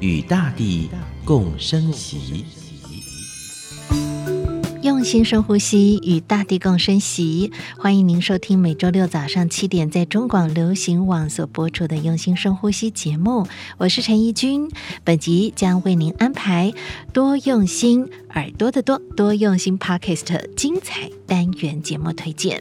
与大地共生息，用心深呼吸，与大地共生息。欢迎您收听每周六早上七点在中广流行网所播出的《用心深呼吸》节目。我是陈怡君，本集将为您安排多用心耳朵的多多用心 Podcast 精彩单元节目推荐。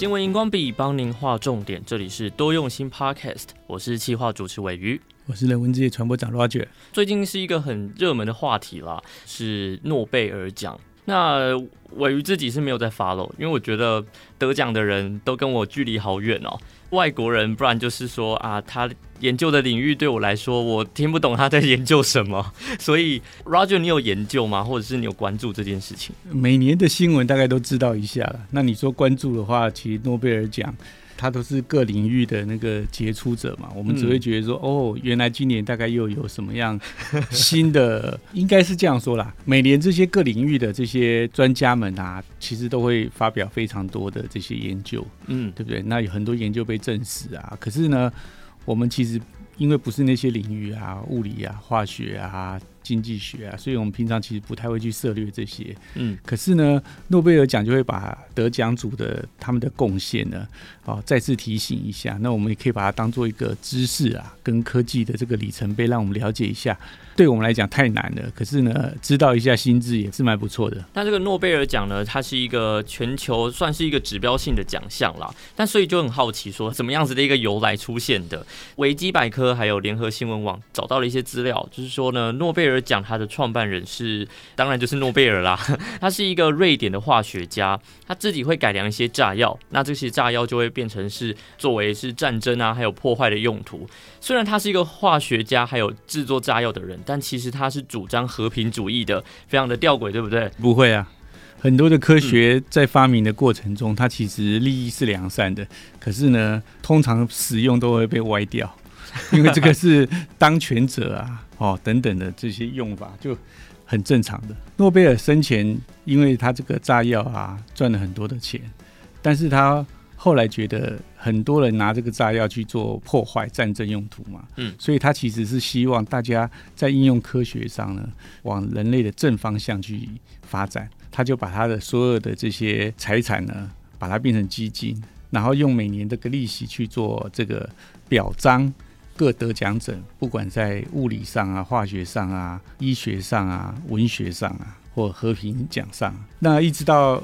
新闻荧光笔帮您画重点，这里是多用心 Podcast，我是企划主持尾鱼，我是人文之夜传播长 Roger。最近是一个很热门的话题啦，是诺贝尔奖。那尾鱼自己是没有在 follow，因为我觉得得奖的人都跟我距离好远哦。外国人，不然就是说啊，他研究的领域对我来说，我听不懂他在研究什么。所以，Roger，你有研究吗？或者是你有关注这件事情？每年的新闻大概都知道一下了。那你说关注的话，其实诺贝尔奖。他都是各领域的那个杰出者嘛，我们只会觉得说，嗯、哦，原来今年大概又有什么样 新的，应该是这样说啦。每年这些各领域的这些专家们啊，其实都会发表非常多的这些研究，嗯，对不对？那有很多研究被证实啊，可是呢，我们其实因为不是那些领域啊，物理啊、化学啊。经济学啊，所以我们平常其实不太会去涉猎这些。嗯，可是呢，诺贝尔奖就会把得奖组的他们的贡献呢，哦，再次提醒一下。那我们也可以把它当做一个知识啊，跟科技的这个里程碑，让我们了解一下。对我们来讲太难了，可是呢，知道一下心智也是蛮不错的。那这个诺贝尔奖呢，它是一个全球算是一个指标性的奖项啦。但所以就很好奇，说怎么样子的一个由来出现的？维基百科还有联合新闻网找到了一些资料，就是说呢，诺贝尔奖它的创办人是，当然就是诺贝尔啦。他是一个瑞典的化学家，他自己会改良一些炸药，那这些炸药就会变成是作为是战争啊，还有破坏的用途。虽然他是一个化学家，还有制作炸药的人。但其实他是主张和平主义的，非常的吊诡，对不对？不会啊，很多的科学在发明的过程中，它其实利益是良善的，可是呢，通常使用都会被歪掉，因为这个是当权者啊，哦等等的这些用法就很正常的。诺贝尔生前，因为他这个炸药啊赚了很多的钱，但是他。后来觉得很多人拿这个炸药去做破坏战争用途嘛，嗯，所以他其实是希望大家在应用科学上呢，往人类的正方向去发展。他就把他的所有的这些财产呢，把它变成基金，然后用每年这个利息去做这个表彰各得奖者，不管在物理上啊、化学上啊、医学上啊、文学上啊，或和平奖上，那一直到。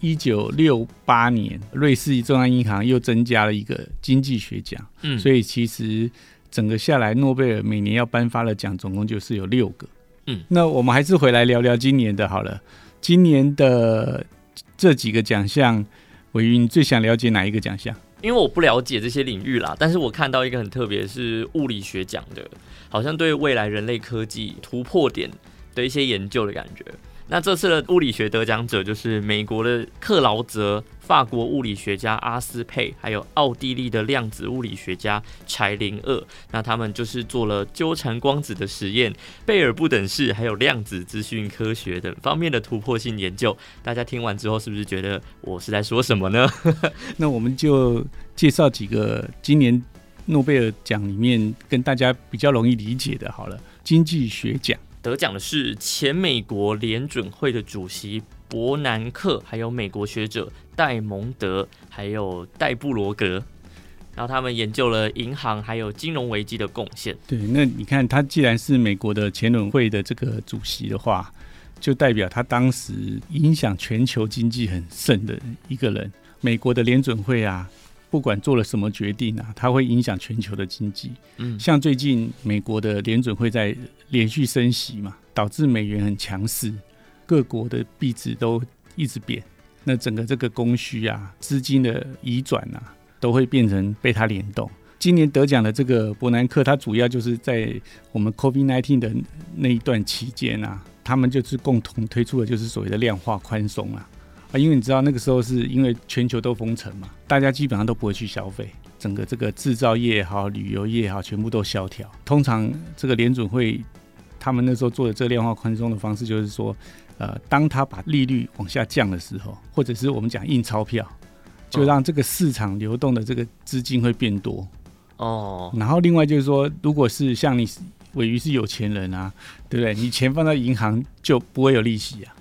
一九六八年，瑞士中央银行又增加了一个经济学奖，嗯，所以其实整个下来，诺贝尔每年要颁发的奖总共就是有六个，嗯，那我们还是回来聊聊今年的好了。今年的这几个奖项，伟云，你最想了解哪一个奖项？因为我不了解这些领域啦，但是我看到一个很特别，是物理学奖的，好像对未来人类科技突破点的一些研究的感觉。那这次的物理学得奖者就是美国的克劳泽、法国物理学家阿斯佩，还有奥地利的量子物理学家柴林厄。那他们就是做了纠缠光子的实验、贝尔不等式，还有量子资讯科学等方面的突破性研究。大家听完之后，是不是觉得我是在说什么呢？那我们就介绍几个今年诺贝尔奖里面跟大家比较容易理解的，好了，经济学奖。得奖的是前美国联准会的主席伯南克，还有美国学者戴蒙德，还有戴布罗格，然后他们研究了银行还有金融危机的贡献。对，那你看他既然是美国的前轮会的这个主席的话，就代表他当时影响全球经济很深的一个人。美国的联准会啊。不管做了什么决定啊，它会影响全球的经济。嗯，像最近美国的联准会在连续升息嘛，导致美元很强势，各国的币值都一直贬。那整个这个供需啊，资金的移转啊，都会变成被它联动。今年得奖的这个伯南克，它主要就是在我们 COVID-19 的那一段期间啊，他们就是共同推出的就是所谓的量化宽松啊啊，因为你知道那个时候是因为全球都封城嘛，大家基本上都不会去消费，整个这个制造业也好，旅游业也好，全部都萧条。通常这个联准会他们那时候做的这个量化宽松的方式，就是说，呃，当他把利率往下降的时候，或者是我们讲印钞票，就让这个市场流动的这个资金会变多。哦，然后另外就是说，如果是像你尾鱼是有钱人啊，对不对？你钱放在银行就不会有利息啊，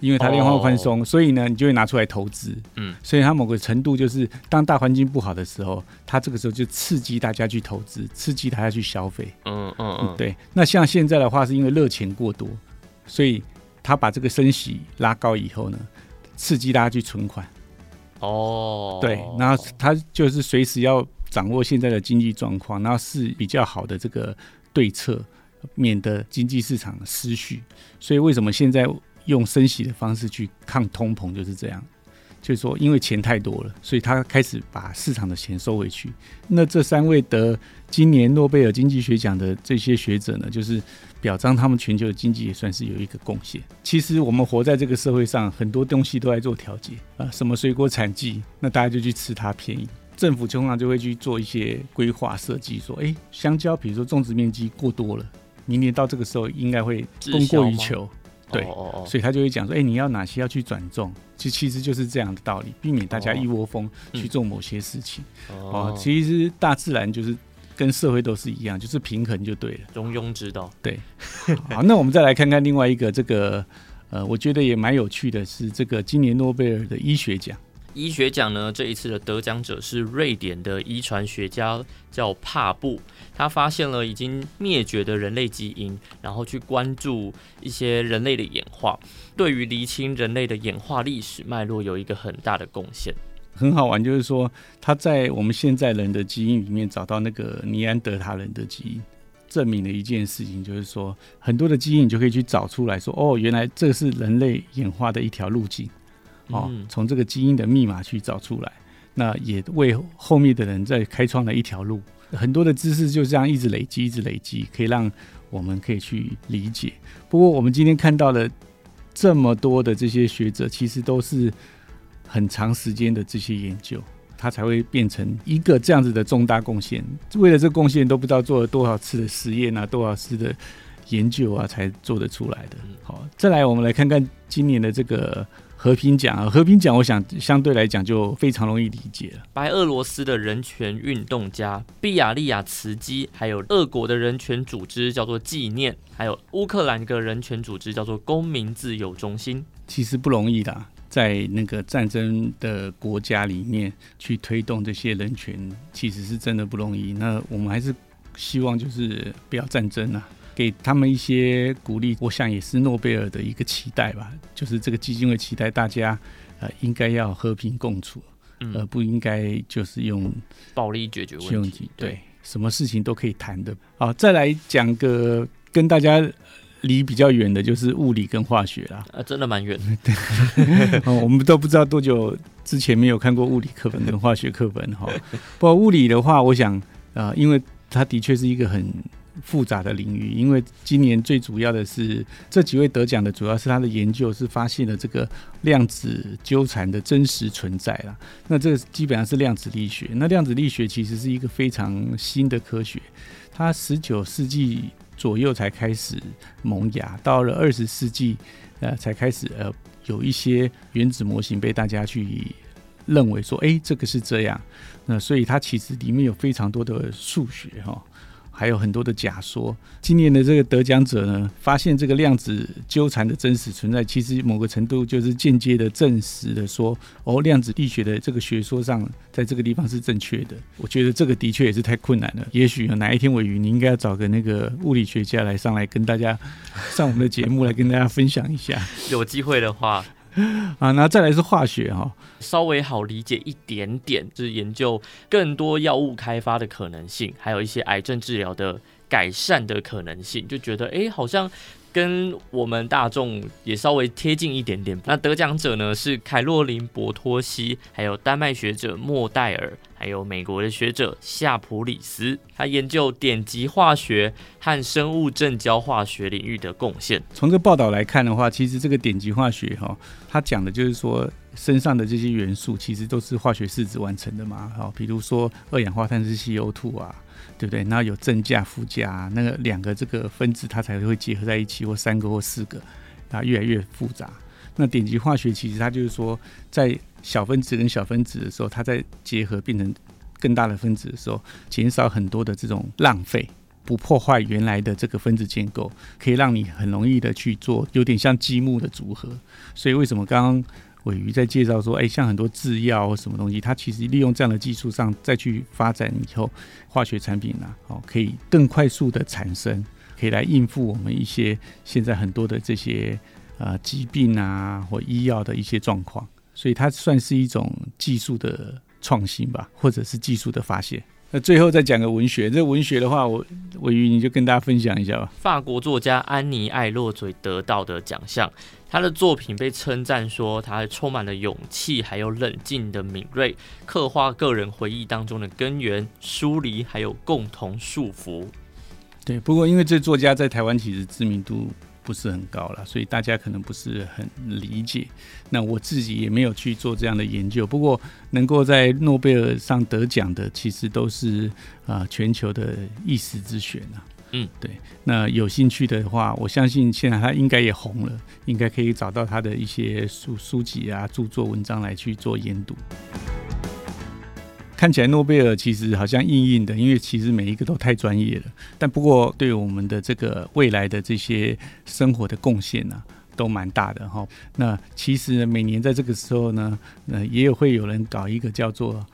因为它量化宽松，所以呢，你就会拿出来投资。嗯，所以它某个程度就是，当大环境不好的时候，它这个时候就刺激大家去投资，刺激大家去消费。嗯嗯嗯，对。那像现在的话，是因为热钱过多，所以他把这个升息拉高以后呢，刺激大家去存款。哦，对，然后他就是随时要。掌握现在的经济状况，然后是比较好的这个对策，免得经济市场失序。所以为什么现在用升息的方式去抗通膨，就是这样。就是说，因为钱太多了，所以他开始把市场的钱收回去。那这三位得今年诺贝尔经济学奖的这些学者呢，就是表彰他们全球的经济也算是有一个贡献。其实我们活在这个社会上，很多东西都在做调节啊，什么水果产季，那大家就去吃它便宜。政府通常就会去做一些规划设计，说，哎，香蕉，比如说种植面积过多了，明年到这个时候应该会供过于求，对，所以他就会讲说，哎，你要哪些要去转重，其其实就是这样的道理，避免大家一窝蜂去做某些事情。哦，其实大自然就是跟社会都是一样，就是平衡就对了，中庸之道。对，好，那我们再来看看另外一个这个，呃，我觉得也蛮有趣的是这个今年诺贝尔的医学奖。医学奖呢，这一次的得奖者是瑞典的遗传学家，叫帕布。他发现了已经灭绝的人类基因，然后去关注一些人类的演化，对于厘清人类的演化历史脉络有一个很大的贡献。很好玩，就是说他在我们现在人的基因里面找到那个尼安德塔人的基因，证明了一件事情，就是说很多的基因你就可以去找出来说，哦，原来这是人类演化的一条路径。哦，从这个基因的密码去找出来，那也为后面的人在开创了一条路。很多的知识就这样一直累积，一直累积，可以让我们可以去理解。不过，我们今天看到了这么多的这些学者，其实都是很长时间的这些研究，他才会变成一个这样子的重大贡献。为了这贡献，都不知道做了多少次的实验啊，多少次的研究啊，才做得出来的。好，再来，我们来看看今年的这个。和平奖啊，和平奖，我想相对来讲就非常容易理解了。白俄罗斯的人权运动家毕亚利亚茨基，还有俄国的人权组织叫做纪念，还有乌克兰的人权组织叫做公民自由中心。其实不容易的，在那个战争的国家里面去推动这些人权，其实是真的不容易。那我们还是希望就是不要战争啊。给他们一些鼓励，我想也是诺贝尔的一个期待吧。就是这个基金会期待大家，呃，应该要和平共处，嗯、而不应该就是用暴力解决问题。对，对什么事情都可以谈的。好，再来讲个跟大家离比较远的，就是物理跟化学啦。啊，真的蛮远。对，我们都不知道多久之前没有看过物理课本跟化学课本哈。不过物理的话，我想啊、呃，因为它的确是一个很。复杂的领域，因为今年最主要的是这几位得奖的，主要是他的研究是发现了这个量子纠缠的真实存在啦。那这基本上是量子力学。那量子力学其实是一个非常新的科学，它十九世纪左右才开始萌芽，到了二十世纪呃才开始呃有一些原子模型被大家去认为说，哎，这个是这样。那所以它其实里面有非常多的数学哈。还有很多的假说。今年的这个得奖者呢，发现这个量子纠缠的真实存在，其实某个程度就是间接的证实了说，哦，量子力学的这个学说上，在这个地方是正确的。我觉得这个的确也是太困难了。也许有哪一天鮪鱼，你应该要找个那个物理学家来上来跟大家上我们的节目来跟大家分享一下。有机会的话。啊，那再来是化学哈，稍微好理解一点点，就是研究更多药物开发的可能性，还有一些癌症治疗的改善的可能性，就觉得哎，好像跟我们大众也稍微贴近一点点。那得奖者呢是凯洛琳·博托西，还有丹麦学者莫代尔。还有美国的学者夏普里斯，他研究典籍化学和生物正交化学领域的贡献。从这报道来看的话，其实这个典籍化学哈，它讲的就是说身上的这些元素其实都是化学式子完成的嘛。好，比如说二氧化碳是 CO2 啊，对不对？那有正价负价，那个两个这个分子它才会结合在一起，或三个或四个，啊，越来越复杂。那典籍化学其实它就是说在小分子跟小分子的时候，它在结合变成更大的分子的时候，减少很多的这种浪费，不破坏原来的这个分子建构，可以让你很容易的去做，有点像积木的组合。所以为什么刚刚尾鱼在介绍说，哎，像很多制药或什么东西，它其实利用这样的技术上再去发展以后，化学产品呢，哦，可以更快速的产生，可以来应付我们一些现在很多的这些呃疾病啊或医药的一些状况。所以它算是一种技术的创新吧，或者是技术的发现。那最后再讲个文学，这文学的话，我玮瑜你就跟大家分享一下吧。法国作家安妮艾洛嘴得到的奖项，他的作品被称赞说，他充满了勇气，还有冷静的敏锐，刻画个人回忆当中的根源、疏离，还有共同束缚。对，不过因为这作家在台湾其实知名度。不是很高了，所以大家可能不是很理解。那我自己也没有去做这样的研究。不过，能够在诺贝尔上得奖的，其实都是啊、呃、全球的一时之选啊。嗯，对。那有兴趣的话，我相信现在他应该也红了，应该可以找到他的一些书书籍啊、著作文章来去做研读。看起来诺贝尔其实好像硬硬的，因为其实每一个都太专业了。但不过对我们的这个未来的这些生活的贡献呢，都蛮大的哈。那其实每年在这个时候呢，呃，也有会有人搞一个叫做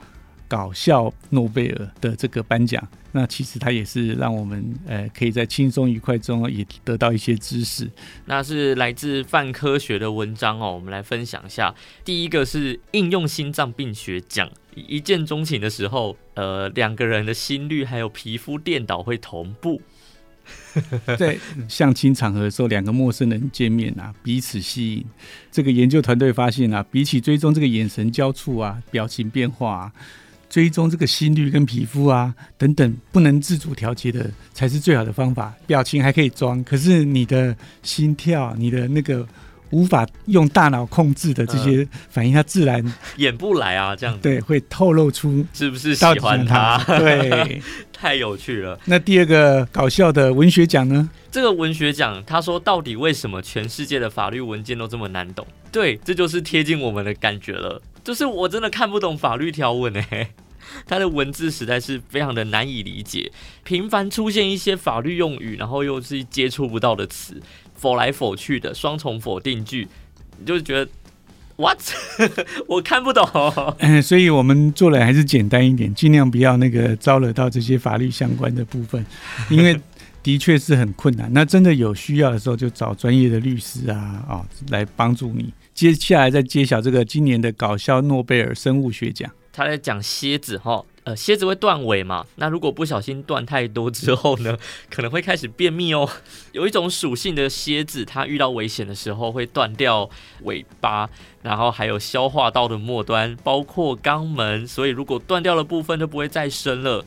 搞笑诺贝尔的这个颁奖。那其实它也是让我们呃可以在轻松愉快中也得到一些知识。那是来自泛科学的文章哦，我们来分享一下。第一个是应用心脏病学奖。一见钟情的时候，呃，两个人的心率还有皮肤电导会同步。在相亲场合的时候，两个陌生人见面啊，彼此吸引。这个研究团队发现啊，比起追踪这个眼神交触啊、表情变化啊，追踪这个心率跟皮肤啊等等不能自主调节的，才是最好的方法。表情还可以装，可是你的心跳、你的那个。无法用大脑控制的这些反应，它自然演不来啊，这样子对，会透露出是不是喜欢他？对，太有趣了。那第二个搞笑的文学奖呢？这个文学奖，他说到底为什么全世界的法律文件都这么难懂？对，这就是贴近我们的感觉了。就是我真的看不懂法律条文哎，它的文字实在是非常的难以理解，频繁出现一些法律用语，然后又是接触不到的词。否来否去的双重否定句，你就是觉得 what 我看不懂。嗯，所以我们做人还是简单一点，尽量不要那个招惹到这些法律相关的部分，因为的确是很困难。那真的有需要的时候，就找专业的律师啊、哦、来帮助你。接下来再揭晓这个今年的搞笑诺贝尔生物学奖。他在讲蝎子哈，呃，蝎子会断尾嘛？那如果不小心断太多之后呢，可能会开始便秘哦。有一种属性的蝎子，它遇到危险的时候会断掉尾巴，然后还有消化道的末端，包括肛门。所以如果断掉的部分就不会再生了。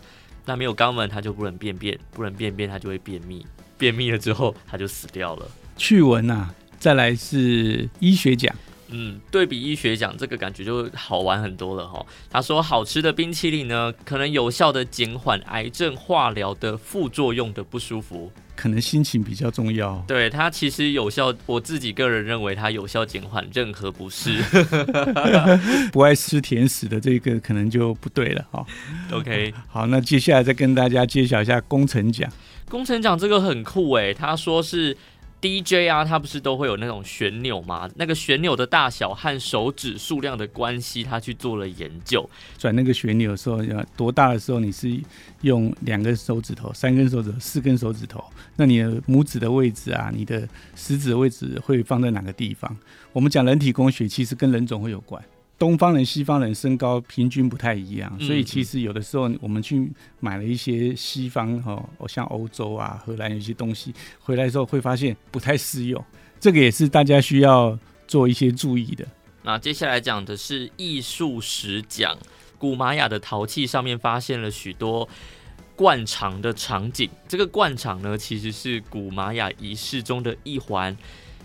那没有肛门，它就不能便便，不能便便，它就会便秘。便秘了之后，它就死掉了。趣闻啊，再来是医学奖。嗯，对比医学奖这个感觉就好玩很多了哈。他说，好吃的冰淇淋呢，可能有效的减缓癌症化疗的副作用的不舒服。可能心情比较重要。对，它其实有效，我自己个人认为它有效减缓任何不适。不爱吃甜食的这个可能就不对了哈。OK，好，那接下来再跟大家揭晓一下工程奖。工程奖这个很酷诶，他说是。DJ 啊，它不是都会有那种旋钮吗？那个旋钮的大小和手指数量的关系，他去做了研究。转那个旋钮的时候，要多大的时候你是用两根手指头、三根手指头、四根手指头？那你的拇指的位置啊，你的食指的位置会放在哪个地方？我们讲人体工学，其实跟人种会有关。东方人、西方人身高平均不太一样，嗯、所以其实有的时候我们去买了一些西方哈，像欧洲啊、荷兰有些东西回来之后，会发现不太适用。这个也是大家需要做一些注意的。那接下来讲的是艺术史讲，古玛雅的陶器上面发现了许多灌肠的场景。这个灌肠呢，其实是古玛雅仪式中的一环，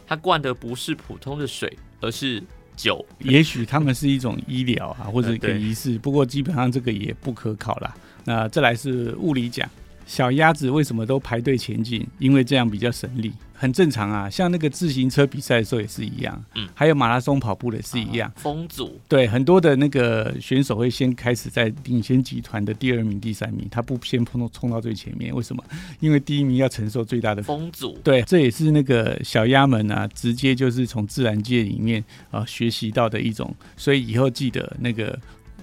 它灌的不是普通的水，而是。酒，也许他们是一种医疗啊，或者一个仪式，不过基本上这个也不可考啦。那再来是物理讲，小鸭子为什么都排队前进？因为这样比较省力。很正常啊，像那个自行车比赛的时候也是一样，嗯，还有马拉松跑步的也是一样。风阻对很多的那个选手会先开始在领先集团的第二名、第三名，他不先碰到冲到最前面，为什么？因为第一名要承受最大的风阻。对，这也是那个小鸭们啊，直接就是从自然界里面啊学习到的一种，所以以后记得那个。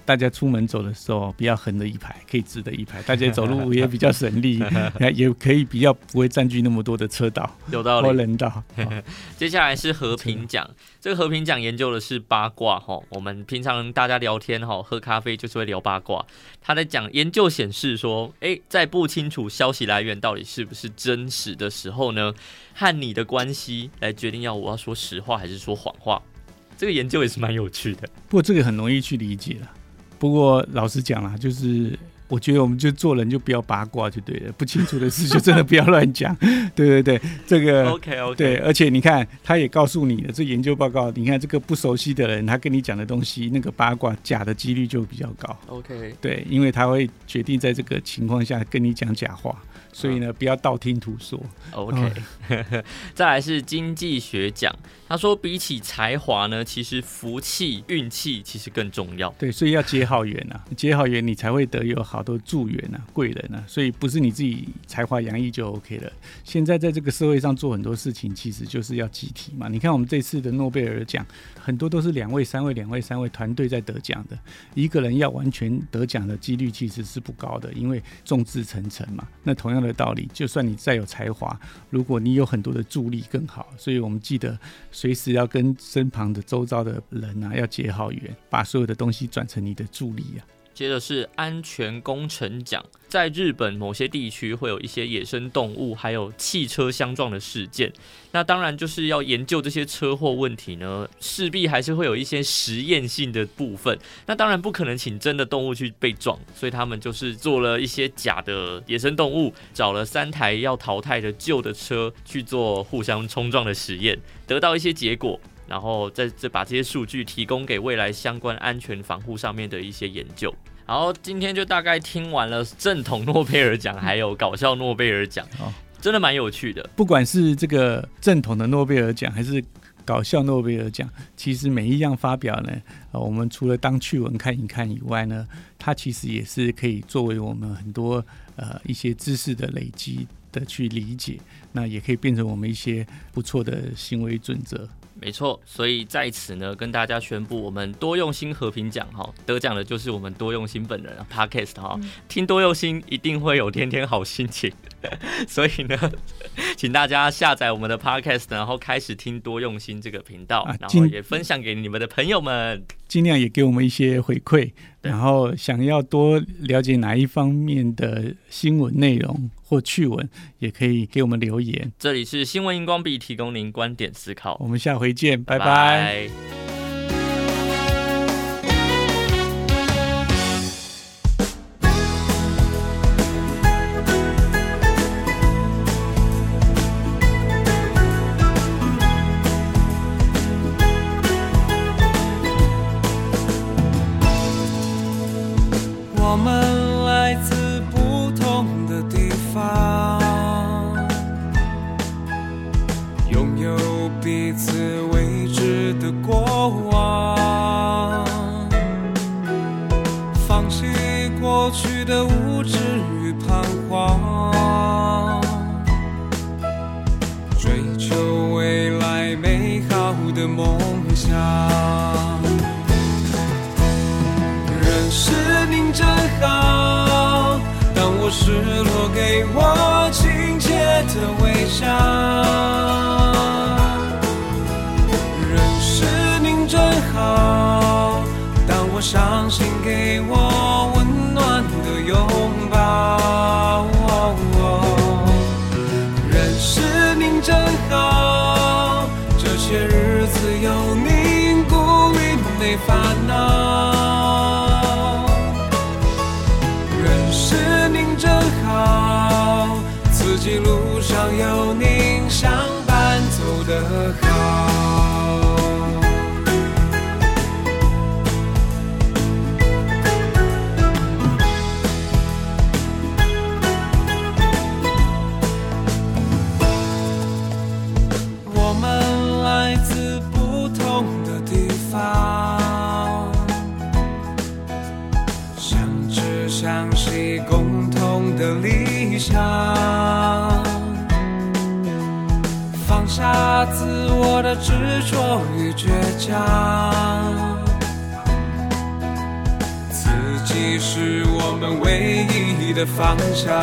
大家出门走的时候，比较横的一排，可以直的一排。大家走路也比较省力，也可以比较不会占据那么多的车道，有道理。人道。接下来是和平奖，这个和平奖研究的是八卦哈。我们平常大家聊天哈，喝咖啡就是会聊八卦。他在讲研究显示说，诶，在不清楚消息来源到底是不是真实的时候呢，和你的关系来决定要我要说实话还是说谎话。这个研究也是蛮有趣的，不过这个很容易去理解了。不过老实讲啦，就是我觉得我们就做人就不要八卦就对了，不清楚的事就真的不要乱讲。对对对，这个 OK OK。对，而且你看，他也告诉你了，这研究报告，你看这个不熟悉的人，他跟你讲的东西，那个八卦假的几率就比较高。OK。对，因为他会决定在这个情况下跟你讲假话。所以呢，不要道听途说。OK，再来是经济学奖。他说，比起才华呢，其实福气、运气其实更重要。对，所以要结好缘啊，结好缘你才会得有好多助缘啊、贵人啊。所以不是你自己才华洋溢就 OK 了。现在在这个社会上做很多事情，其实就是要集体嘛。你看我们这次的诺贝尔奖，很多都是两位、三位、两位、三位团队在得奖的。一个人要完全得奖的几率其实是不高的，因为众志成城嘛。那同样的。道理，就算你再有才华，如果你有很多的助力更好。所以我们记得随时要跟身旁的周遭的人啊，要结好缘，把所有的东西转成你的助力啊。接着是安全工程奖，在日本某些地区会有一些野生动物，还有汽车相撞的事件。那当然就是要研究这些车祸问题呢，势必还是会有一些实验性的部分。那当然不可能请真的动物去被撞，所以他们就是做了一些假的野生动物，找了三台要淘汰的旧的车去做互相冲撞的实验，得到一些结果。然后再再把这些数据提供给未来相关安全防护上面的一些研究。然后今天就大概听完了正统诺贝尔奖，还有搞笑诺贝尔奖，真的蛮有趣的。不管是这个正统的诺贝尔奖，还是搞笑诺贝尔奖，其实每一样发表呢，我们除了当趣闻看一看以外呢，它其实也是可以作为我们很多呃一些知识的累积的去理解，那也可以变成我们一些不错的行为准则。没错，所以在此呢，跟大家宣布，我们多用心和平奖哈，得奖的就是我们多用心本人 Podcast 哈，听多用心一定会有天天好心情，所以呢，请大家下载我们的 Podcast，然后开始听多用心这个频道，然后也分享给你们的朋友们。尽量也给我们一些回馈，然后想要多了解哪一方面的新闻内容或趣闻，也可以给我们留言。这里是新闻荧光笔，提供您观点思考。我们下回见，拜拜。拜拜。给我亲切的微笑，人世命真好。当我伤心，给我温暖的拥抱。有执着与倔强，自己是我们唯一的方向。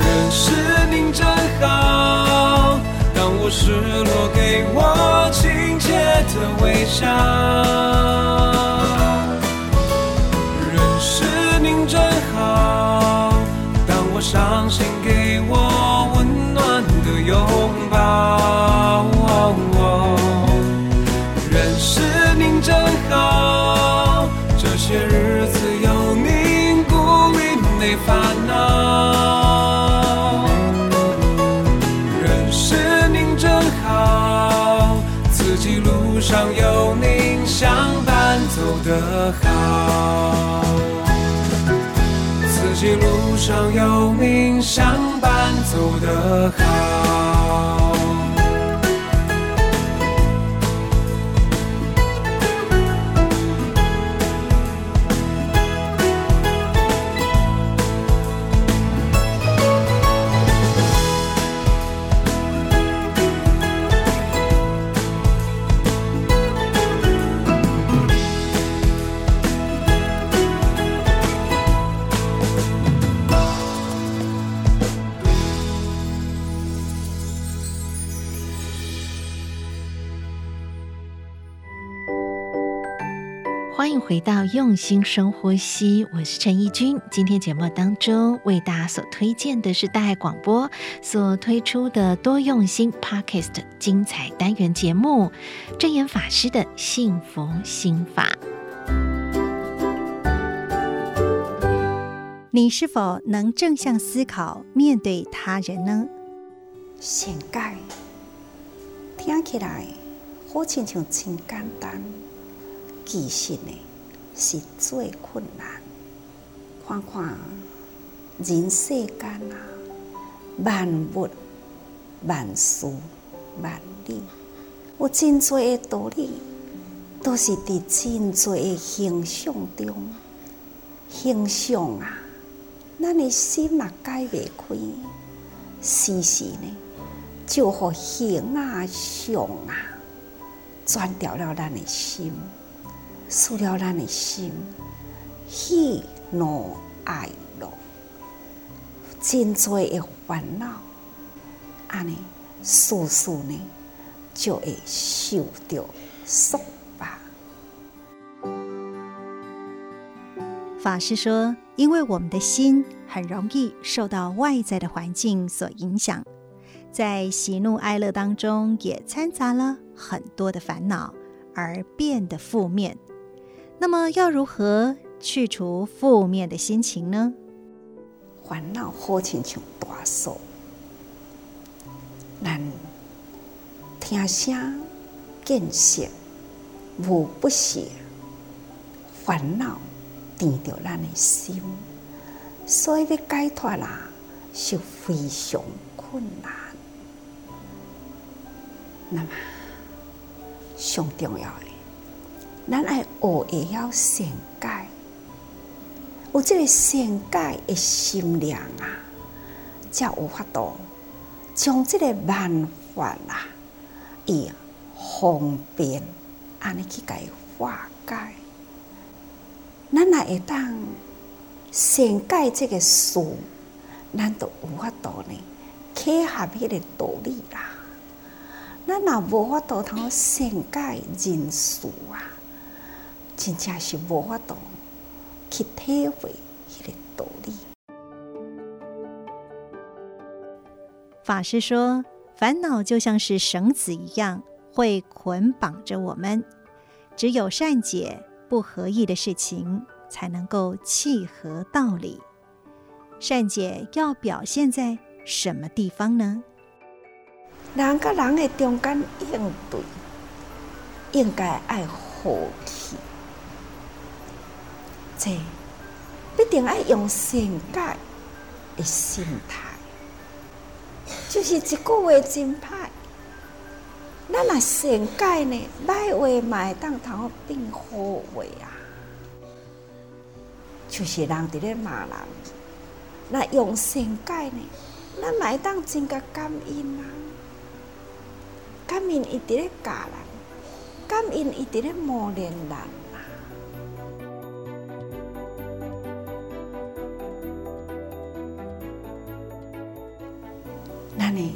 认识您真好，当我失落，给我亲切的微笑。认识您真好，当我伤心，给我温的拥抱。认识您真好，这些日子有您鼓励，没烦恼。认识您真好，自己路上有您相伴，走得好。自己路上有您相，走得好。到用心深呼吸，我是陈怡君。今天节目当中为大家所推荐的是大爱广播所推出的多用心 Podcast 精彩单元节目——证严法师的幸福心法。你是否能正向思考面对他人呢？善解听起来好像像真简单，其实呢？是最困难。看看人世间啊，万物万事万理，有真多的道理，都是伫真多的形象中。形象啊，咱的心嘛解袂开，时时呢，就互形啊、相啊，转掉了咱的心。输了咱的心，喜怒哀乐，真多的烦恼，安尼，事事呢就会受到束缚。法师说，因为我们的心很容易受到外在的环境所影响，在喜怒哀乐当中也掺杂了很多的烦恼，而变得负面。那么要如何去除负面的心情呢？烦恼好亲像大树，咱听声见色，无不舍，烦恼缠着咱的心，所以要解脱啦，是非常困难。那么，上重要的。咱爱学会晓善解，有这个善解的心量啊，才有法度将这个万法啊，以方便安尼去解化解。咱来会当善解这个事，咱都有法度呢，契合迄个道理啦，咱若无法度通善解人事啊，真正是无法度去体会迄个道理。法师说，烦恼就像是绳子一样，会捆绑着我们。只有善解不合意的事情，才能够契合道理。善解要表现在什么地方呢？人甲人的中间应对，应该爱和气，这必定爱用善解的心态。就是一句话真歹，咱若善解呢，歹话嘛会当通变好话啊。就是人伫咧骂人，那用善解呢，咱嘛会当真个感恩啊。感恩伊伫咧教人，感恩伊伫咧磨练人。呢，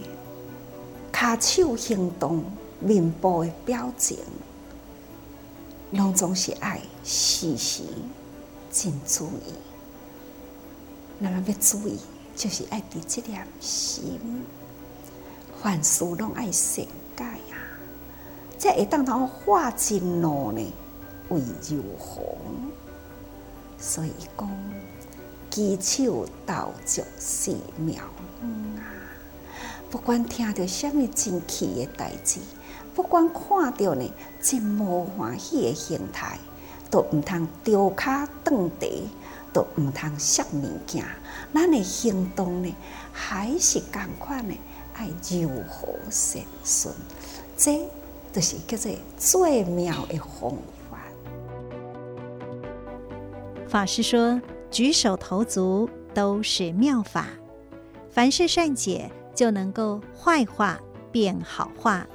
骹手行动、面部的表情，拢总是爱时时真注意。咱要注意，就是爱伫即粒心，凡事拢爱善解啊！才会当通化真怒呢，为柔和。所以讲，举手投足是妙！不管听到什么真气的代志，不管看到呢真无欢喜的形态，都毋通丢卡断地，都毋通摔物件。咱的行动呢，还是共款呢，爱柔和善顺，这就是叫做最妙的方法。法师说，举手投足都是妙法，凡是善解。就能够坏话变好话，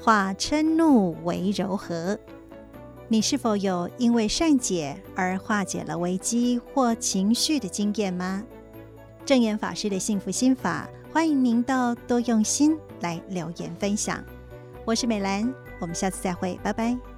化嗔怒为柔和。你是否有因为善解而化解了危机或情绪的经验吗？证严法师的幸福心法，欢迎您到多用心来留言分享。我是美兰，我们下次再会，拜拜。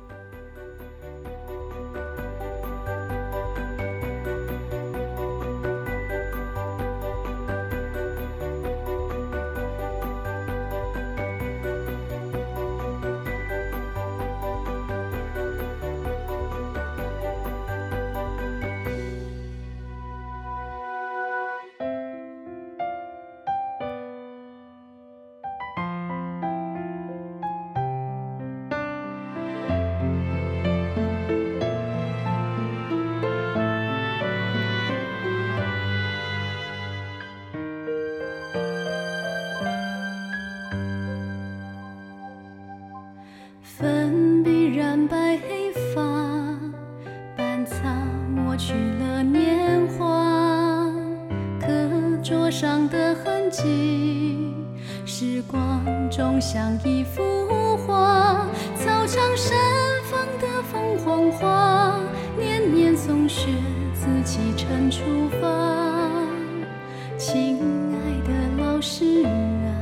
是啊，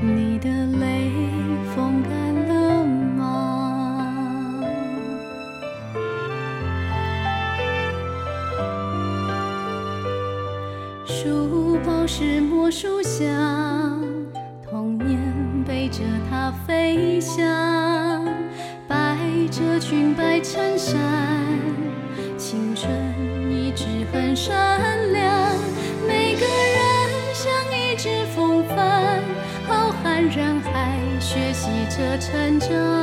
你的泪风干了吗？书包是魔术箱。着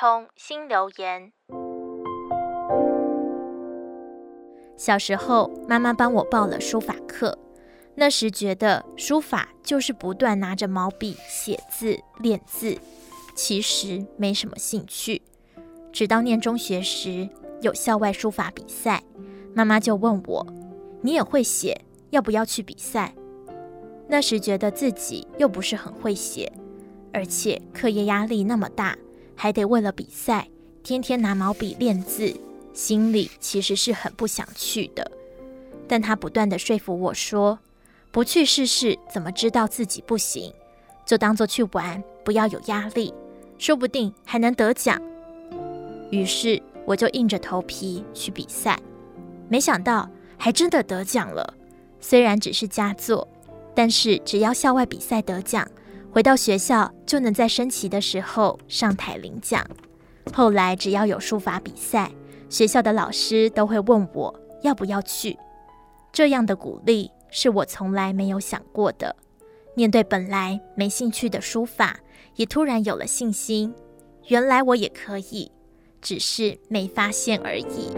通新留言。小时候，妈妈帮我报了书法课。那时觉得书法就是不断拿着毛笔写字、练字，其实没什么兴趣。直到念中学时，有校外书法比赛，妈妈就问我：“你也会写，要不要去比赛？”那时觉得自己又不是很会写，而且课业压力那么大，还得为了比赛天天拿毛笔练字，心里其实是很不想去的。但他不断地说服我说：“不去试试，怎么知道自己不行？就当做去玩，不要有压力，说不定还能得奖。”于是我就硬着头皮去比赛，没想到还真的得奖了。虽然只是佳作，但是只要校外比赛得奖，回到学校就能在升旗的时候上台领奖。后来只要有书法比赛，学校的老师都会问我要不要去。这样的鼓励是我从来没有想过的。面对本来没兴趣的书法，也突然有了信心。原来我也可以。只是没发现而已。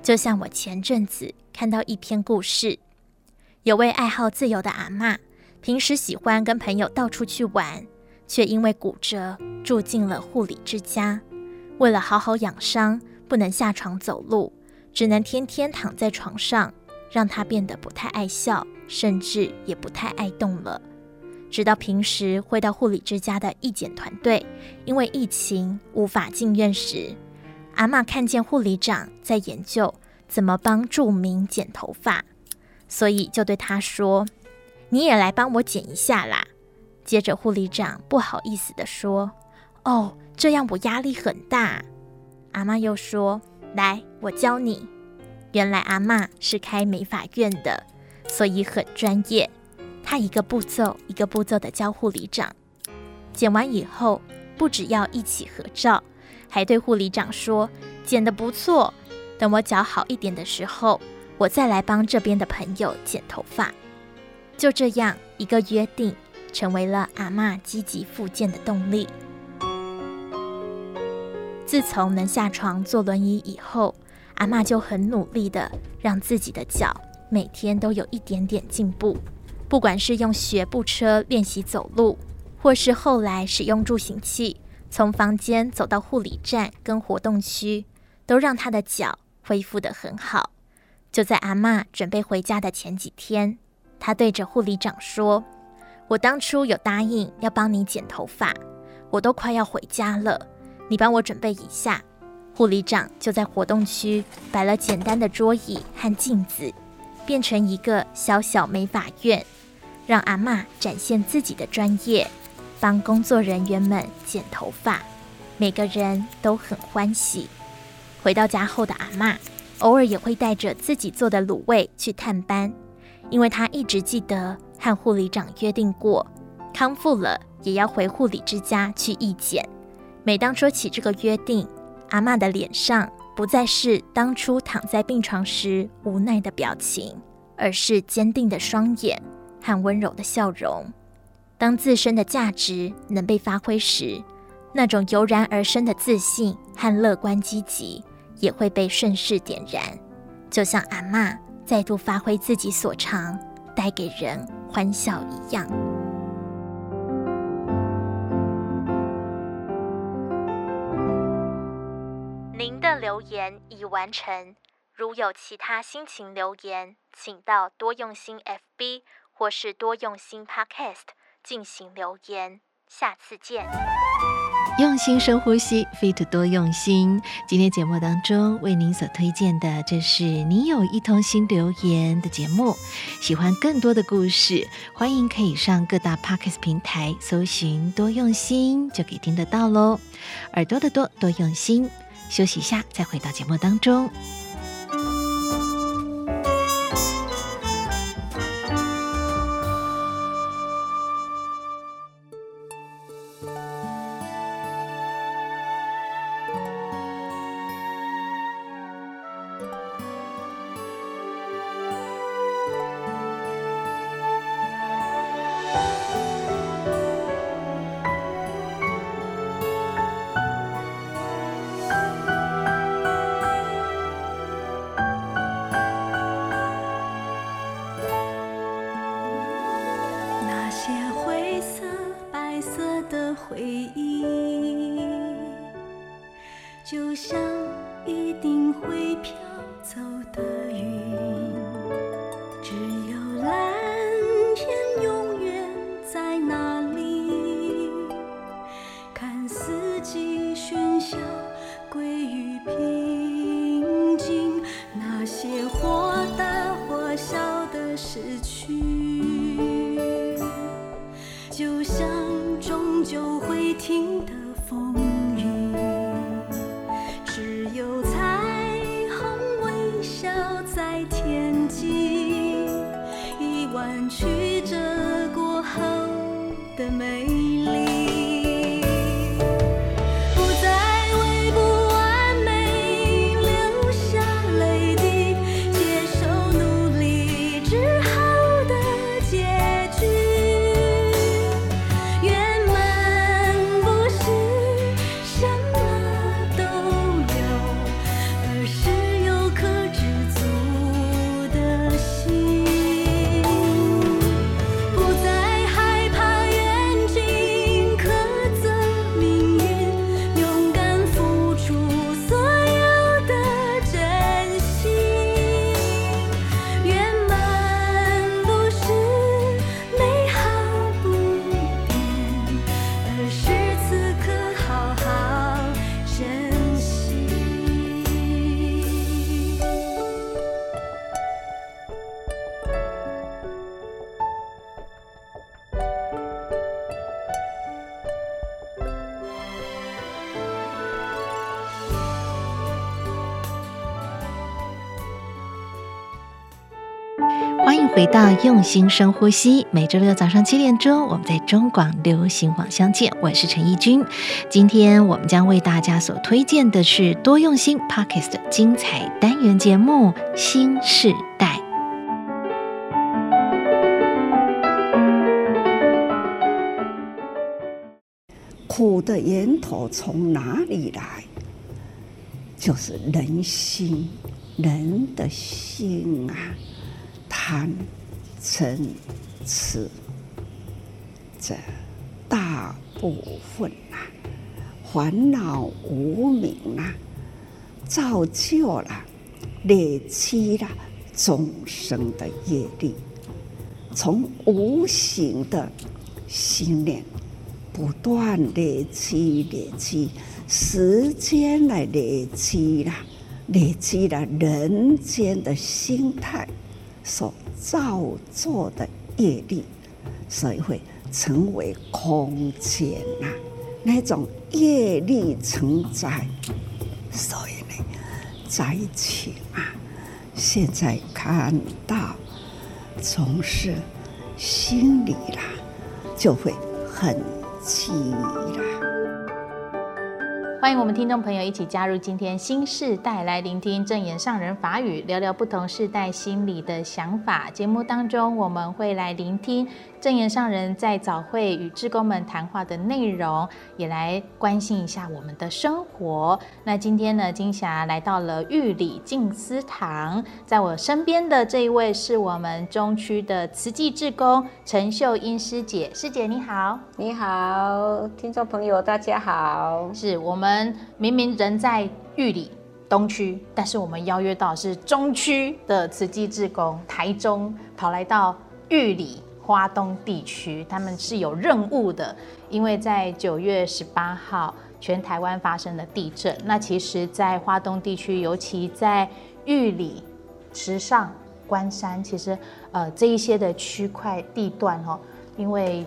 就像我前阵子看到一篇故事，有位爱好自由的阿嬷，平时喜欢跟朋友到处去玩，却因为骨折住进了护理之家。为了好好养伤，不能下床走路，只能天天躺在床上，让他变得不太爱笑，甚至也不太爱动了。直到平时会到护理之家的义剪团队，因为疫情无法进院时，阿嬷看见护理长在研究怎么帮住民剪头发，所以就对他说：“你也来帮我剪一下啦。”接着护理长不好意思地说：“哦，这样我压力很大。”阿嬷又说：“来，我教你。”原来阿嬷是开美发院的，所以很专业。她一个步骤一个步骤的教护理长，剪完以后不只要一起合照，还对护理长说：“剪得不错，等我脚好一点的时候，我再来帮这边的朋友剪头发。”就这样一个约定，成为了阿嬷积极复健的动力。自从能下床坐轮椅以后，阿嬷就很努力的让自己的脚每天都有一点点进步。不管是用学步车练习走路，或是后来使用助行器从房间走到护理站跟活动区，都让她的脚恢复得很好。就在阿嬷准备回家的前几天，他对着护理长说：“我当初有答应要帮你剪头发，我都快要回家了，你帮我准备一下。”护理长就在活动区摆了简单的桌椅和镜子，变成一个小小美发院。让阿嬷展现自己的专业，帮工作人员们剪头发，每个人都很欢喜。回到家后的阿嬷，偶尔也会带着自己做的卤味去探班，因为他一直记得和护理长约定过，康复了也要回护理之家去义检。每当说起这个约定，阿嬷的脸上不再是当初躺在病床时无奈的表情，而是坚定的双眼。和温柔的笑容，当自身的价值能被发挥时，那种油然而生的自信和乐观积极也会被顺势点燃，就像阿嬷再度发挥自己所长，带给人欢笑一样。您的留言已完成，如有其他心情留言，请到多用心 FB。或是多用心 Podcast 进行留言，下次见。用心深呼吸，Fit 多用心。今天节目当中为您所推荐的，这是你有一同心留言的节目。喜欢更多的故事，欢迎可以上各大 Podcast 平台搜寻多用心，就可以听得到喽。耳朵的多，多用心。休息一下，再回到节目当中。回到用心深呼吸。每周六早上七点钟，我们在中广流行网相见。我是陈怡君。今天我们将为大家所推荐的是多用心 Podcast 的精彩单元节目《新世代》。苦的源头从哪里来？就是人心，人的心啊，贪、嗔、痴，这大部分啊，烦恼无明啊，造就了、累积了众生的业力，从无形的心念。不断累积，累积时间来累积啦，累积了人间的心态所造作的业力，所以会成为空间呐，那种业力成灾。所以呢，灾情啊，现在看到总是心里啦，就会很。气啦！欢迎我们听众朋友一起加入今天新世代，来聆听证言上人法语，聊聊不同世代心理的想法。节目当中，我们会来聆听证言上人在早会与志工们谈话的内容，也来关心一下我们的生活。那今天呢，金霞来到了玉里静思堂，在我身边的这一位是我们中区的慈济志工陈秀英师姐，师姐你好，你好，听众朋友大家好，是我们们明明人在玉里东区，但是我们邀约到是中区的慈济志工，台中跑来到玉里。花东地区，他们是有任务的，因为在九月十八号，全台湾发生了地震。那其实，在花东地区，尤其在玉里、池上、关山，其实呃这一些的区块地段哦，因为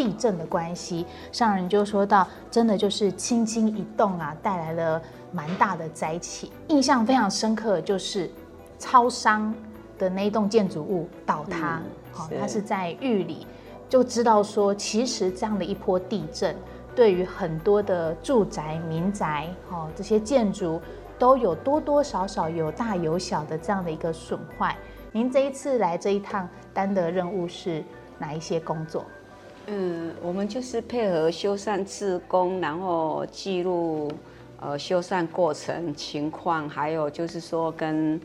地震的关系，上人就说到，真的就是轻轻一动啊，带来了蛮大的灾情。印象非常深刻的就是超商的那一栋建筑物倒塌。嗯好，它是在玉里，就知道说，其实这样的一波地震，对于很多的住宅、民宅，哦，这些建筑都有多多少少有大有小的这样的一个损坏。您这一次来这一趟担的任务是哪一些工作？嗯，我们就是配合修缮志工，然后记录呃修缮过程情况，还有就是说跟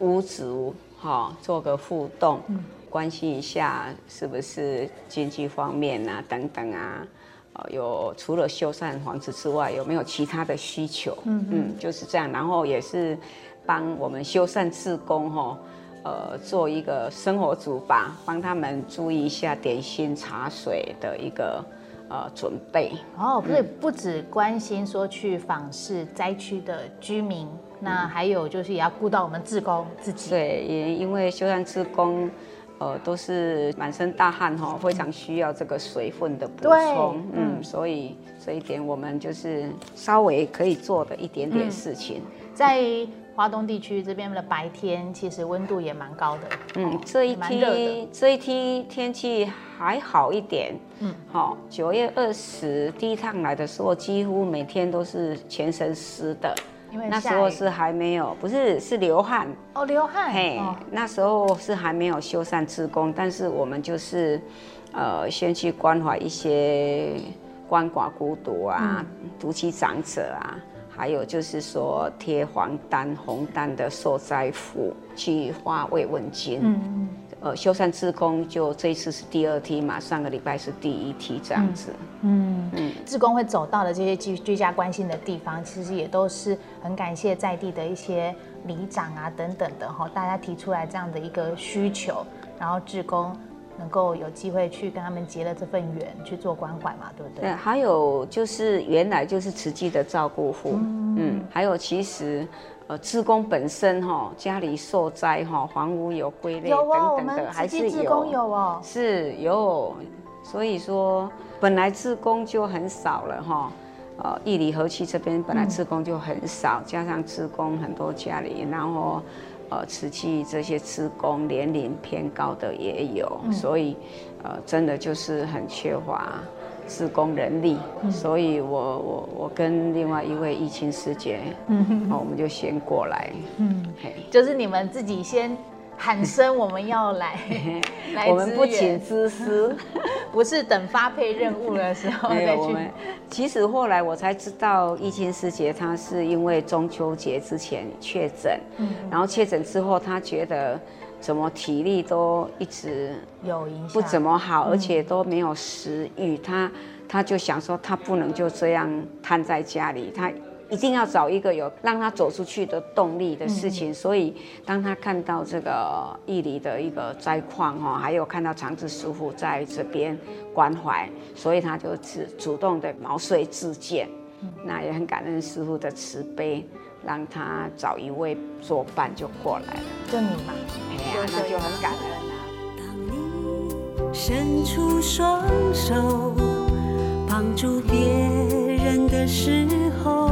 屋主哈做个互动。嗯关心一下是不是经济方面啊等等啊，呃，有除了修缮房子之外，有没有其他的需求？嗯嗯，就是这样。然后也是帮我们修缮自工哈，呃，做一个生活组吧，帮他们注意一下点心茶水的一个呃准备。哦，不是，不只关心说去访视灾区的居民，嗯、那还有就是也要顾到我们志工自己。对，也因为修缮志工。呃，都是满身大汗哈，非常需要这个水分的补充，嗯，所以这一点我们就是稍微可以做的一点点事情。嗯、在花东地区这边的白天，其实温度也蛮高的，嗯，这一天这一天天气还好一点，嗯，好，九月二十第一趟来的时候，几乎每天都是全身湿的。因为那时候是还没有，不是是流汗。哦，流汗。嘿，哦、那时候是还没有修缮志工，但是我们就是，呃，先去关怀一些鳏寡孤独啊、独居、嗯、长者啊，还有就是说贴黄单、红单的受灾户去发慰问金。嗯。呃，修缮志工就这一次是第二梯嘛，上个礼拜是第一梯这样子。嗯嗯，志工会走到的这些居居家关心的地方，其实也都是很感谢在地的一些里长啊等等的哈，大家提出来这样的一个需求，然后志工能够有机会去跟他们结了这份缘去做关怀嘛，对不对？对，还有就是原来就是慈济的照顾户，嗯，嗯，还有其实。呃，志工本身哈，家里受灾哈，房屋有龟裂等等的，还是有。工有哦，是有，所以说本来志工就很少了哈。呃，义里河区这边本来志工就很少，加上志工很多家里，然后呃，瓷器这些施工年龄偏高的也有，所以呃，真的就是很缺乏。施工人力，嗯、所以我我我跟另外一位疫情师姐，嗯。哼，我们就先过来，嗯，嘿。就是你们自己先喊声，我们要来，来我们不请自私，不是等发配任务的时候 再去。其实后来我才知道，义亲师姐她是因为中秋节之前确诊，嗯、然后确诊之后，她觉得。怎么体力都一直有影响，不怎么好，而且都没有食欲。她她就想说，她不能就这样瘫在家里，他一定要找一个有让他走出去的动力的事情。所以，当他看到这个义理的一个灾况哈，还有看到长治师傅在这边关怀，所以他就主主动的毛遂自荐。那也很感恩师傅的慈悲。让他找一位作伴就过来了，就你嘛，哎呀，那就很感恩啊。当你伸出双手帮助别人的时候，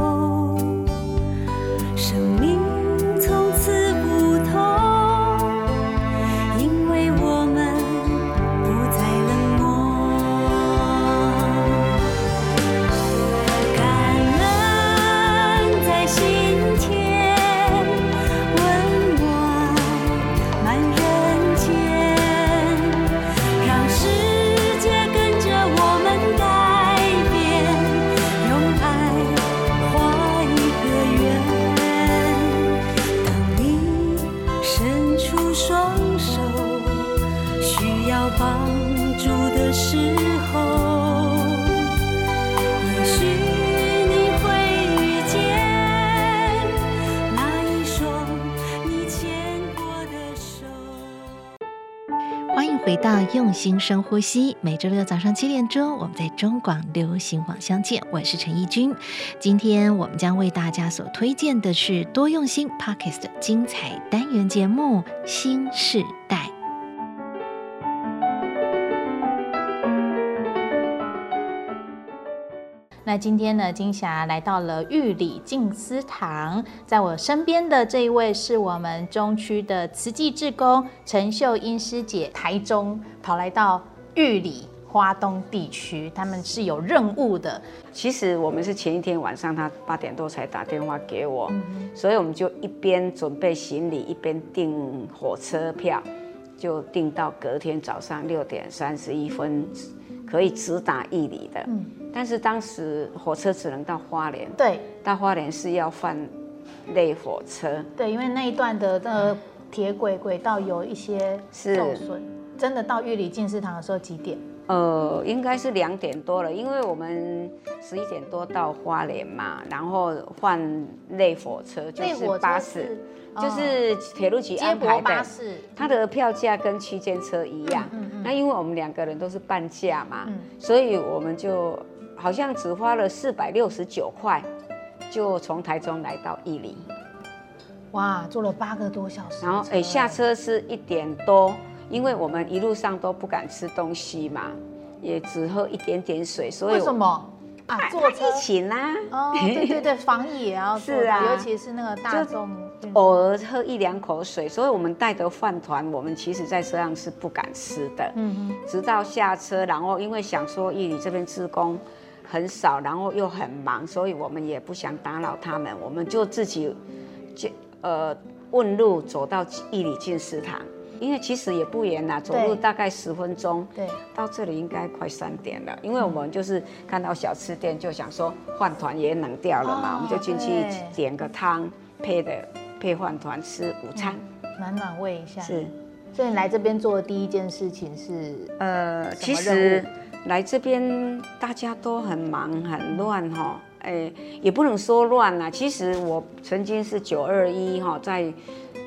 到用心深呼吸，每周六早上七点钟，我们在中广流行网相见。我是陈奕君，今天我们将为大家所推荐的是多用心 Parkes 的精彩单元节目《新世代》。那今天呢，金霞来到了玉里静思堂，在我身边的这一位是我们中区的慈济志工陈秀英师姐，台中跑来到玉里花东地区，他们是有任务的。其实我们是前一天晚上，他八点多才打电话给我，嗯、所以我们就一边准备行李，一边订火车票，就订到隔天早上六点三十一分。可以直达玉里的，嗯，但是当时火车只能到花莲，对，到花莲是要换类火车，对，因为那一段的那铁轨轨道有一些受损。是真的到玉里进士堂的时候几点？呃，应该是两点多了，因为我们十一点多到花莲嘛，然后换类火车，就是巴士，就是铁路局安排的，它的票价跟区间车一样。嗯嗯、那因为我们两个人都是半价嘛，嗯、所以我们就好像只花了四百六十九块，就从台中来到玉里。哇，坐了八个多小时。然后，哎，下车是一点多，因为我们一路上都不敢吃东西嘛，也只喝一点点水。所以为什么啊？坐车疫情啦。哦，对对对，防疫也要做。是啊，尤其是那个大众，偶尔喝一两口水。所以我们带的饭团，我们其实在车上是不敢吃的。嗯嗯。直到下车，然后因为想说玉里这边自工很少，然后又很忙，所以我们也不想打扰他们，我们就自己就。呃，问路走到一里进食堂，因为其实也不远呐，走路大概十分钟。对，到这里应该快三点了，因为我们就是看到小吃店，就想说饭团也冷掉了嘛，哦、我们就进去点个汤配的配饭团吃午餐，暖暖胃一下。是，所以你来这边做的第一件事情是呃，其实来这边大家都很忙很乱哈。哎，也不能说乱啦。其实我曾经是九二一哈，在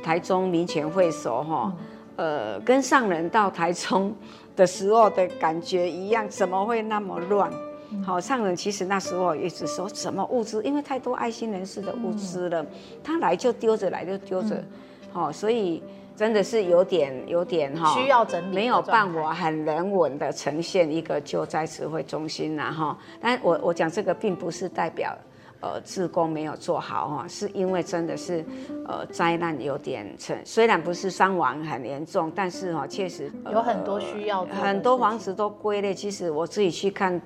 台中民权会所哈，呃，跟上人到台中的时候的感觉一样，怎么会那么乱？好，上人其实那时候一直说什么物资，因为太多爱心人士的物资了，他来就丢着，来就丢着，好，所以。真的是有点有点哈，需要整理，没有办法很人文的呈现一个救灾指挥中心呐哈。但我我讲这个并不是代表呃志工没有做好哈，是因为真的是呃灾难有点成，虽然不是伤亡很严重，但是哈确实有很多需要，很多房子都归类。其实我自己去看，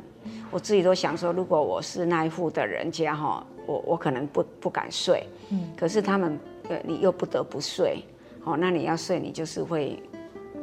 我自己都想说，如果我是那一户的人家哈，我我可能不不敢睡，嗯，可是他们呃你又不得不睡。哦，那你要睡，你就是会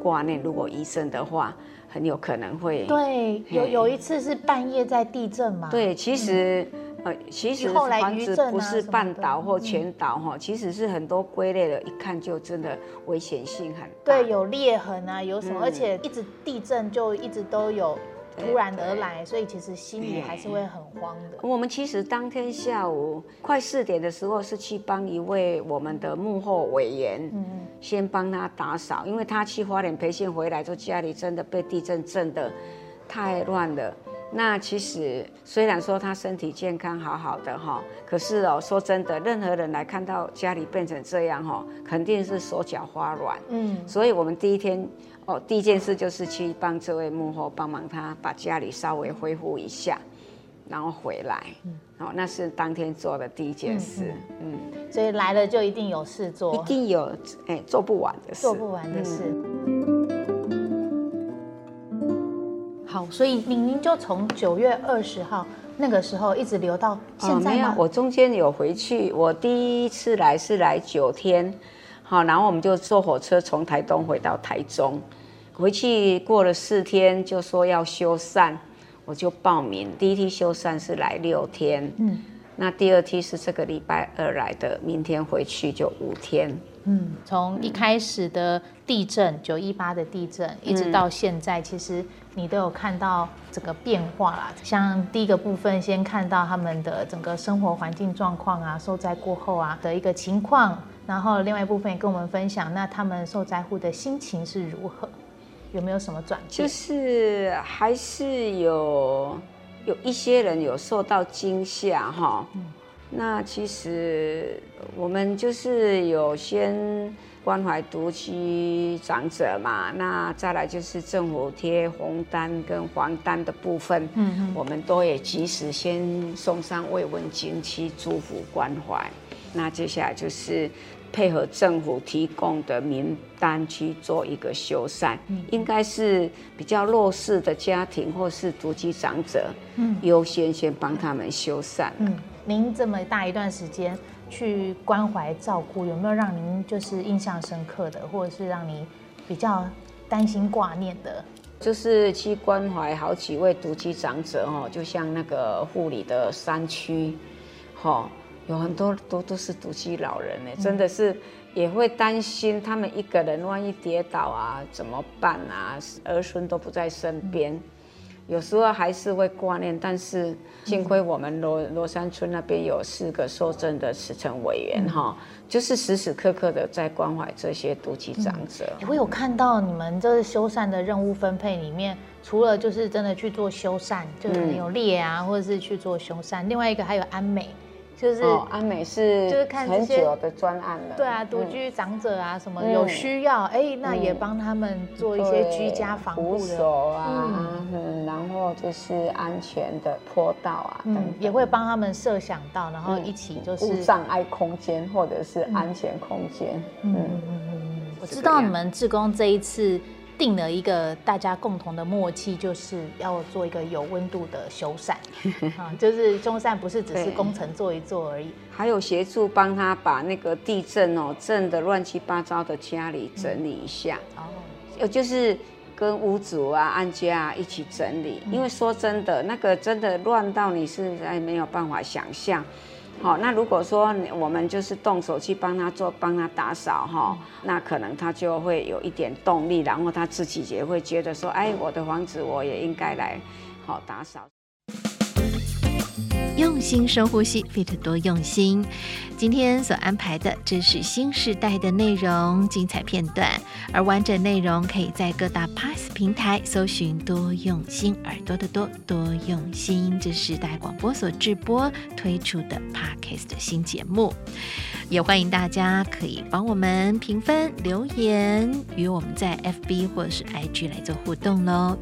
挂念。如果医生的话，很有可能会。对，有有一次是半夜在地震嘛。对，其实、嗯、呃，其实房子不是半岛或全岛哈，其实是很多归类的，一看就真的危险性很大。对，有裂痕啊，有什么，嗯、而且一直地震就一直都有。突然而来，所以其实心里还是会很慌的。我们其实当天下午快四点的时候，是去帮一位我们的幕后委员，嗯，先帮他打扫，因为他去花莲培训回来，之后家里真的被地震震的太乱了。那其实虽然说他身体健康好好的哈，可是哦，说真的，任何人来看到家里变成这样哈，肯定是手脚发软。嗯，所以我们第一天。哦，第一件事就是去帮这位幕后帮忙，他把家里稍微恢复一下，然后回来。嗯，哦，那是当天做的第一件事。嗯，嗯，所以来了就一定有事做，一定有哎、欸、做不完的事，做不完的事。嗯、好，所以您您就从九月二十号那个时候一直留到现在吗？哦、没有，我中间有回去，我第一次来是来九天。好，然后我们就坐火车从台东回到台中，回去过了四天，就说要修缮，我就报名。第一梯修缮是来六天，嗯，那第二梯是这个礼拜二来的，明天回去就五天。嗯，从一开始的地震九一八的地震，一直到现在，其实你都有看到整个变化啦。像第一个部分，先看到他们的整个生活环境状况啊，受灾过后啊的一个情况。然后另外一部分也跟我们分享，那他们受灾户的心情是如何？有没有什么转变？就是还是有有一些人有受到惊吓哈。嗯、那其实我们就是有先关怀独居长者嘛，那再来就是政府贴红单跟黄单的部分，嗯嗯，我们都也及时先送上慰问金去祝福关怀。那接下来就是配合政府提供的名单去做一个修缮，嗯、应该是比较弱势的家庭或是独居长者，嗯，优先先帮他们修缮。嗯，您这么大一段时间去关怀照顾，有没有让您就是印象深刻的，或者是让你比较担心挂念的？就是去关怀好几位独居长者哦，就像那个护理的山区，哈。有很多都都是独居老人呢，真的是也会担心他们一个人万一跌倒啊怎么办啊？儿孙都不在身边，有时候还是会挂念，但是幸亏我们罗罗山村那边有四个受赠的慈诚委员哈、嗯，就是时时刻刻的在关怀这些独居长者。我、嗯、有看到你们这是修缮的任务分配里面，除了就是真的去做修缮，就是有列啊、嗯，或者是去做修缮，另外一个还有安美。就是、哦、安美是就是看很久的专案了，对啊，独居长者啊什么有需要，哎、那也帮他们做一些居家防护的扶手啊嗯，嗯，然后就是安全的坡道啊，嗯，也会帮他们设想到，然后一起就是无障碍空间或者是安全空间，嗯嗯嗯嗯嗯，我知道你们志工这一次。定了一个大家共同的默契，就是要做一个有温度的修缮。啊，就是修缮不是只是工程做一做而已，还有协助帮他把那个地震哦震的乱七八糟的家里整理一下。哦，有就是跟屋主啊、安家啊一起整理，因为说真的，那个真的乱到你是哎没有办法想象。好，那如果说我们就是动手去帮他做，帮他打扫哈，那可能他就会有一点动力，然后他自己也会觉得说，哎，我的房子我也应该来好打扫。用心深呼吸，FIT 多用心。今天所安排的，这是新时代的内容精彩片段，而完整内容可以在各大 Pass 平台搜寻“多用心耳朵的多多用心”。这是时代广播所直播推出的 Podcast 的新节目，也欢迎大家可以帮我们评分、留言，与我们在 FB 或者是 IG 来做互动喽。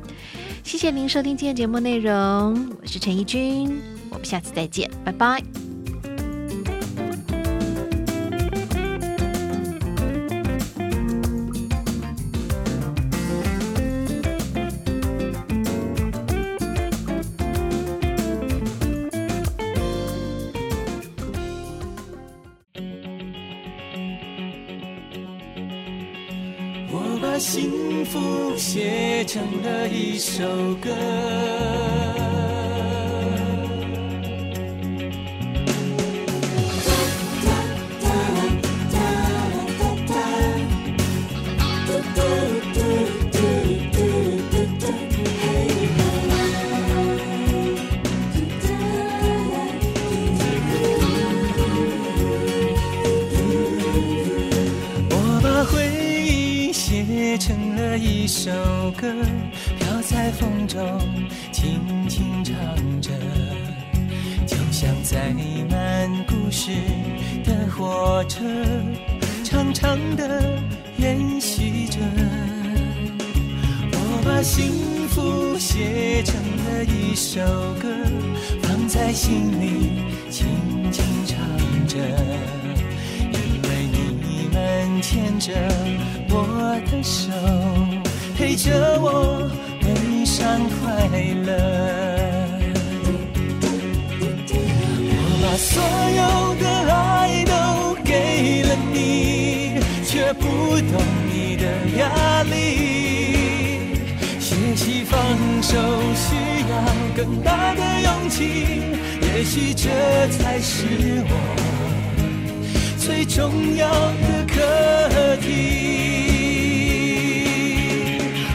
谢谢您收听今天节目内容，我是陈怡君，我们下次再见，拜拜。我把幸福写成了一首。歌重要的课题。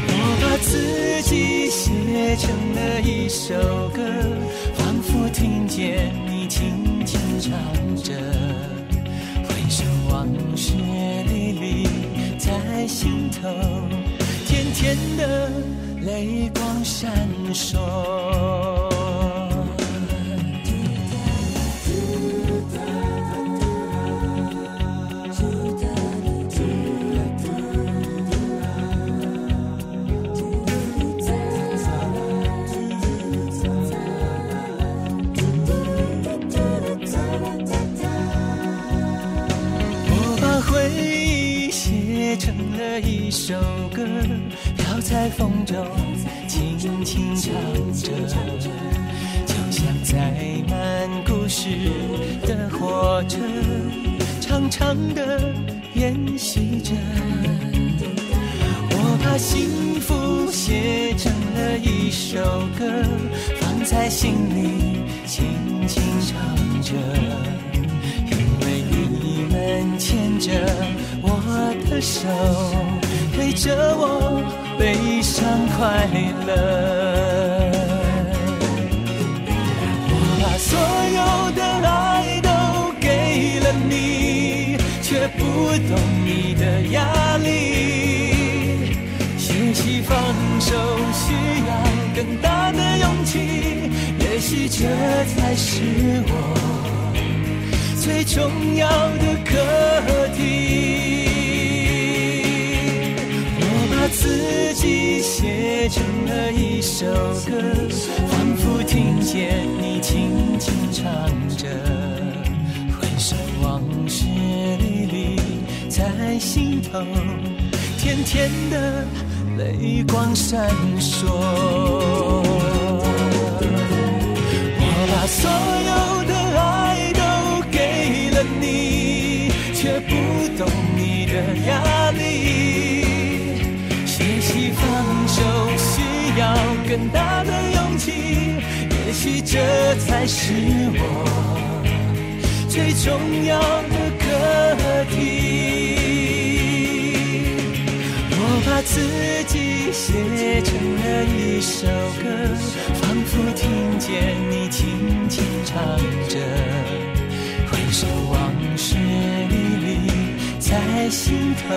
我把自己写成了一首歌，仿佛听见你轻轻唱着，回首往事历历在心头，甜甜的泪光闪烁。首歌飘在风中，轻轻唱着，就像载满故事的火车，长长的沿袭着。我把幸福写成了一首歌，放在心里，轻轻唱着，因为你们牵着我的手。着我悲伤快乐我把所有的爱都给了你却不懂你的压力。学习放手需要更大的勇气也许这才是我最重要的课题。自己写成了一首歌，仿佛听见你轻轻唱着，回首往事历历在心头，甜甜的泪光闪烁。我把所有更大的勇气，也许这才是我最重要的课题。我把自己写成了一首歌，仿佛听见你轻轻唱着，回首往事历历在心头，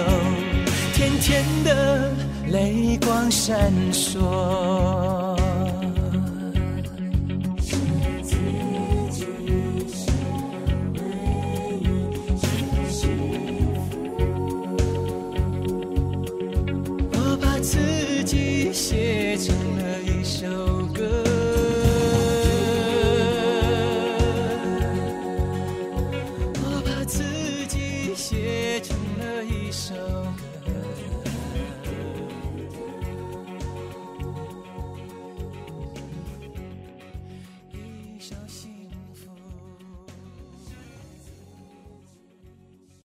甜甜的。泪光闪烁，我把自己写成了一首。